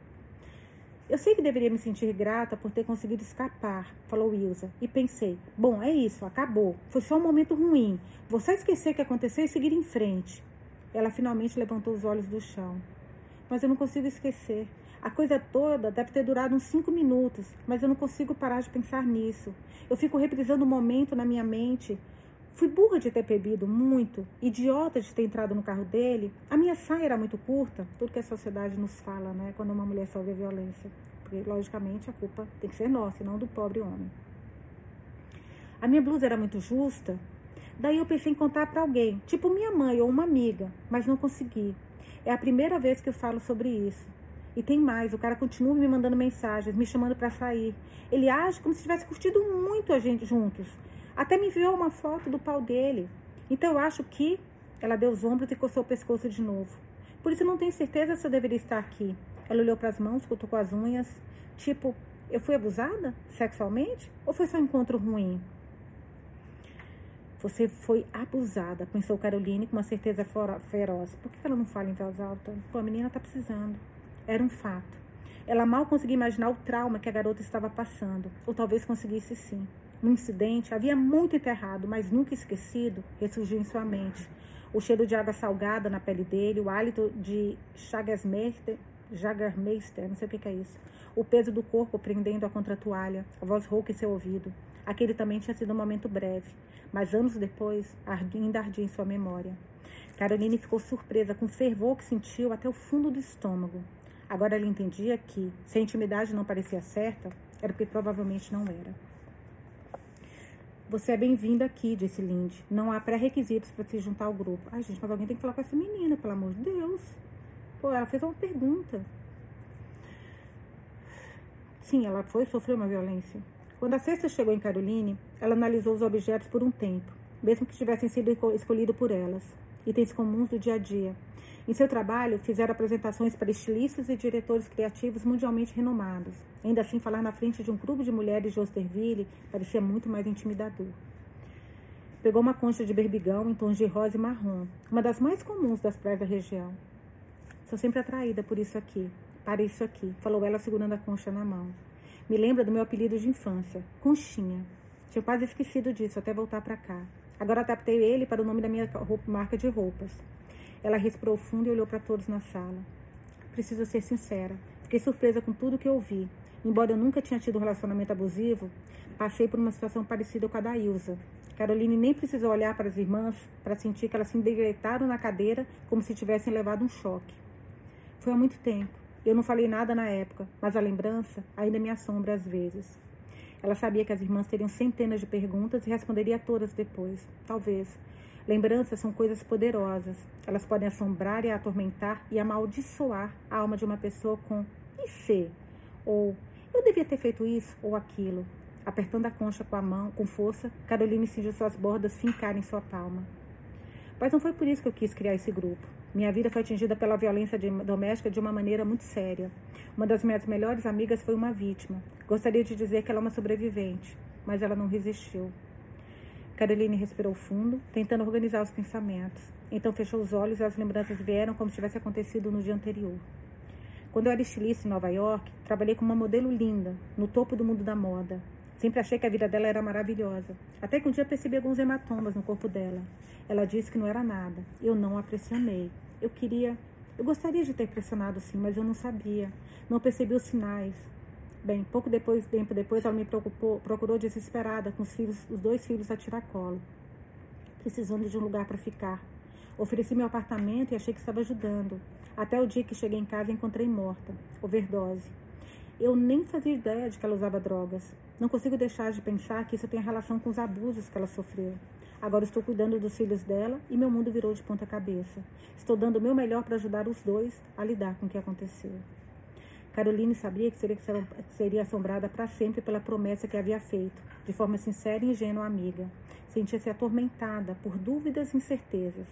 Eu sei que deveria me sentir grata por ter conseguido escapar, falou Wilsa, e pensei: bom, é isso, acabou. Foi só um momento ruim. Vou só esquecer o que aconteceu e seguir em frente. Ela finalmente levantou os olhos do chão. Mas eu não consigo esquecer. A coisa toda deve ter durado uns cinco minutos, mas eu não consigo parar de pensar nisso. Eu fico reprisando o momento na minha mente Fui burra de ter bebido muito, idiota de ter entrado no carro dele. A minha saia era muito curta, tudo que a sociedade nos fala, né, quando uma mulher sofre violência. Porque, logicamente, a culpa tem que ser nossa e não do pobre homem. A minha blusa era muito justa, daí eu pensei em contar para alguém, tipo minha mãe ou uma amiga, mas não consegui. É a primeira vez que eu falo sobre isso. E tem mais, o cara continua me mandando mensagens, me chamando para sair. Ele age como se tivesse curtido muito a gente juntos. Até me enviou uma foto do pau dele. Então eu acho que ela deu os ombros e coçou o pescoço de novo. Por isso não tenho certeza se eu deveria estar aqui. Ela olhou para as mãos, cutucou as unhas. Tipo, eu fui abusada sexualmente? Ou foi só um encontro ruim? Você foi abusada, pensou Caroline com uma certeza feroz. Por que ela não fala em voz alta? Pô, a menina tá precisando. Era um fato. Ela mal conseguia imaginar o trauma que a garota estava passando. Ou talvez conseguisse sim. Um incidente havia muito enterrado, mas nunca esquecido, ressurgiu em sua mente. O cheiro de água salgada na pele dele, o hálito de Chagasmeister, Jagermeister, não sei o que, que é isso. O peso do corpo prendendo a contra-toalha, a voz rouca em seu ouvido. Aquele também tinha sido um momento breve, mas anos depois ainda ardia em sua memória. Caroline ficou surpresa com o fervor que sentiu até o fundo do estômago. Agora ela entendia que, se a intimidade não parecia certa, era porque provavelmente não era. Você é bem-vindo aqui, disse Lindy. Não há pré-requisitos para se juntar ao grupo. Ai, gente, mas alguém tem que falar com essa menina, pelo amor de Deus. Pô, ela fez uma pergunta. Sim, ela foi sofreu uma violência. Quando a cesta chegou em Caroline, ela analisou os objetos por um tempo, mesmo que tivessem sido escolhidos por elas. Itens comuns do dia a dia, em seu trabalho, fizeram apresentações para estilistas e diretores criativos mundialmente renomados. Ainda assim, falar na frente de um grupo de mulheres de Osterville parecia muito mais intimidador. Pegou uma concha de berbigão em tons de rosa e marrom, uma das mais comuns das praias da região. Sou sempre atraída por isso aqui, para isso aqui, falou ela segurando a concha na mão. Me lembra do meu apelido de infância, Conchinha. Tinha quase esquecido disso até voltar para cá. Agora adaptei ele para o nome da minha roupa, marca de roupas. Ela respirou fundo e olhou para todos na sala. Preciso ser sincera. Fiquei surpresa com tudo que ouvi. embora eu nunca tinha tido um relacionamento abusivo, passei por uma situação parecida com a da Ilza. Caroline nem precisou olhar para as irmãs para sentir que elas se endireitaram na cadeira como se tivessem levado um choque. Foi há muito tempo. Eu não falei nada na época, mas a lembrança ainda me assombra às vezes. Ela sabia que as irmãs teriam centenas de perguntas e responderia a todas depois. Talvez. Lembranças são coisas poderosas. Elas podem assombrar e atormentar e amaldiçoar a alma de uma pessoa com e se? Ou eu devia ter feito isso ou aquilo. Apertando a concha com a mão, com força, Caroline sentiu suas bordas fincar em sua palma. Mas não foi por isso que eu quis criar esse grupo. Minha vida foi atingida pela violência doméstica de uma maneira muito séria. Uma das minhas melhores amigas foi uma vítima. Gostaria de dizer que ela é uma sobrevivente, mas ela não resistiu. Caroline respirou fundo, tentando organizar os pensamentos. Então fechou os olhos e as lembranças vieram como se tivesse acontecido no dia anterior. Quando eu era estilista em Nova York, trabalhei com uma modelo linda, no topo do mundo da moda. Sempre achei que a vida dela era maravilhosa. Até que um dia percebi alguns hematomas no corpo dela. Ela disse que não era nada. Eu não a pressionei. Eu queria. Eu gostaria de ter pressionado sim, mas eu não sabia. Não percebi os sinais. Bem, pouco depois, tempo depois, ela me preocupou, procurou desesperada com os, filhos, os dois filhos a tiracolo, precisando de um lugar para ficar. Ofereci meu apartamento e achei que estava ajudando. Até o dia que cheguei em casa encontrei morta, overdose. Eu nem fazia ideia de que ela usava drogas. Não consigo deixar de pensar que isso tem relação com os abusos que ela sofreu. Agora estou cuidando dos filhos dela e meu mundo virou de ponta cabeça. Estou dando o meu melhor para ajudar os dois a lidar com o que aconteceu. Caroline sabia que seria, que seria assombrada para sempre pela promessa que havia feito, de forma sincera e ingênua amiga. Sentia-se atormentada por dúvidas e incertezas.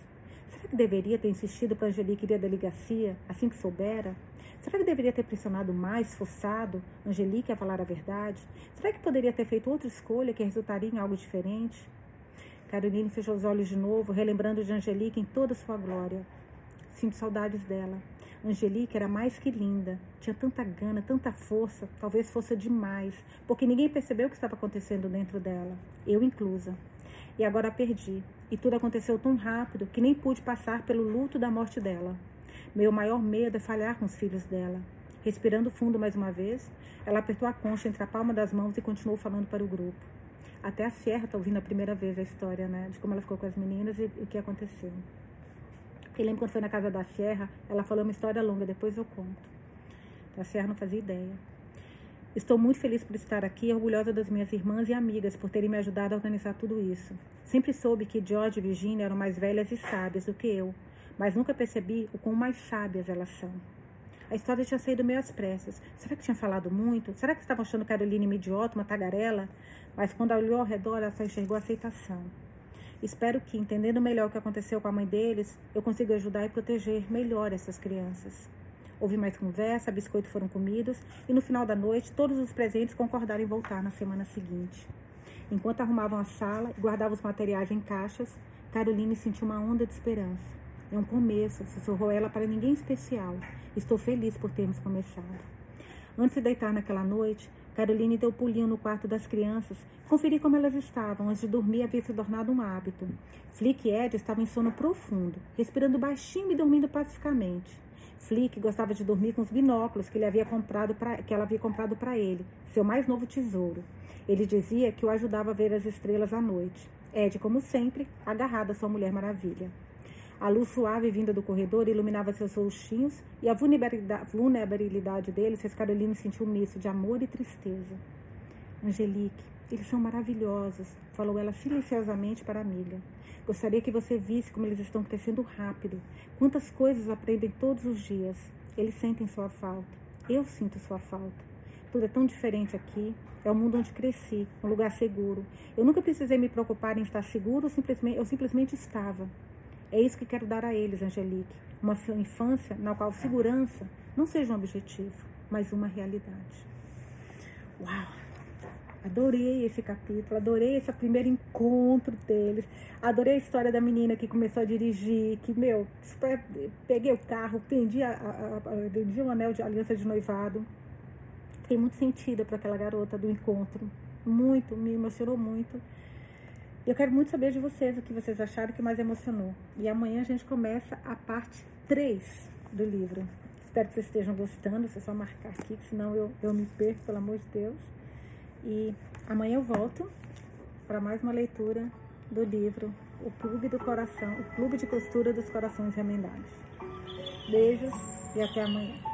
Será que deveria ter insistido para Angelique ir à delegacia assim que soubera? Será que deveria ter pressionado mais, forçado Angelique a falar a verdade? Será que poderia ter feito outra escolha que resultaria em algo diferente? Caroline fechou os olhos de novo, relembrando de Angelique em toda sua glória. Sinto saudades dela. Angelique era mais que linda, tinha tanta gana, tanta força, talvez fosse demais, porque ninguém percebeu o que estava acontecendo dentro dela, eu inclusa. E agora perdi, e tudo aconteceu tão rápido que nem pude passar pelo luto da morte dela. Meu maior medo é falhar com os filhos dela. Respirando fundo mais uma vez, ela apertou a concha entre a palma das mãos e continuou falando para o grupo. Até a Sierra está ouvindo a primeira vez a história, né? De como ela ficou com as meninas e o que aconteceu. Porque lembro quando foi na casa da Serra, ela falou uma história longa, depois eu conto. A Serra não fazia ideia. Estou muito feliz por estar aqui orgulhosa das minhas irmãs e amigas por terem me ajudado a organizar tudo isso. Sempre soube que George e Virginia eram mais velhas e sábias do que eu, mas nunca percebi o quão mais sábias elas são. A história tinha saído meio às pressas. Será que tinha falado muito? Será que estavam achando Caroline uma idiota, uma tagarela? Mas quando olhou ao redor, ela só enxergou aceitação. Espero que, entendendo melhor o que aconteceu com a mãe deles, eu consiga ajudar e proteger melhor essas crianças. Houve mais conversa, biscoitos foram comidos e no final da noite todos os presentes concordaram em voltar na semana seguinte. Enquanto arrumavam a sala e guardavam os materiais em caixas, Caroline sentiu uma onda de esperança. É um começo, sussurrou ela para ninguém especial. Estou feliz por termos começado. Antes de deitar naquela noite, Caroline deu pulinho no quarto das crianças, conferi como elas estavam, antes de dormir havia se tornado um hábito. Flick e Ed estavam em sono profundo, respirando baixinho e dormindo pacificamente. Flick gostava de dormir com os binóculos que, ele havia comprado pra, que ela havia comprado para ele, seu mais novo tesouro. Ele dizia que o ajudava a ver as estrelas à noite. Ed, como sempre, agarrado à sua Mulher Maravilha. A luz suave vinda do corredor iluminava seus rostinhos e a vulnerabilidade deles fez Caroline sentir um misto de amor e tristeza. Angelique, eles são maravilhosos, falou ela silenciosamente para a amiga. Gostaria que você visse como eles estão crescendo rápido. Quantas coisas aprendem todos os dias. Eles sentem sua falta. Eu sinto sua falta. Tudo é tão diferente aqui. É o mundo onde cresci, um lugar seguro. Eu nunca precisei me preocupar em estar seguro, simplesmente, eu simplesmente estava. É isso que quero dar a eles, Angelique. Uma infância na qual segurança não seja um objetivo, mas uma realidade. Uau! Adorei esse capítulo, adorei esse primeiro encontro deles. Adorei a história da menina que começou a dirigir, que, meu, peguei o carro, vendi, a, a, a, um anel de aliança de noivado. Fiquei muito sentida para aquela garota do encontro. Muito, me emocionou muito. Eu quero muito saber de vocês o que vocês acharam que mais emocionou. E amanhã a gente começa a parte 3 do livro. Espero que vocês estejam gostando. Se é só marcar aqui, senão eu, eu me perco, pelo amor de Deus. E amanhã eu volto para mais uma leitura do livro O Clube do Coração, o Clube de Costura dos Corações Remendados. Beijos e até amanhã.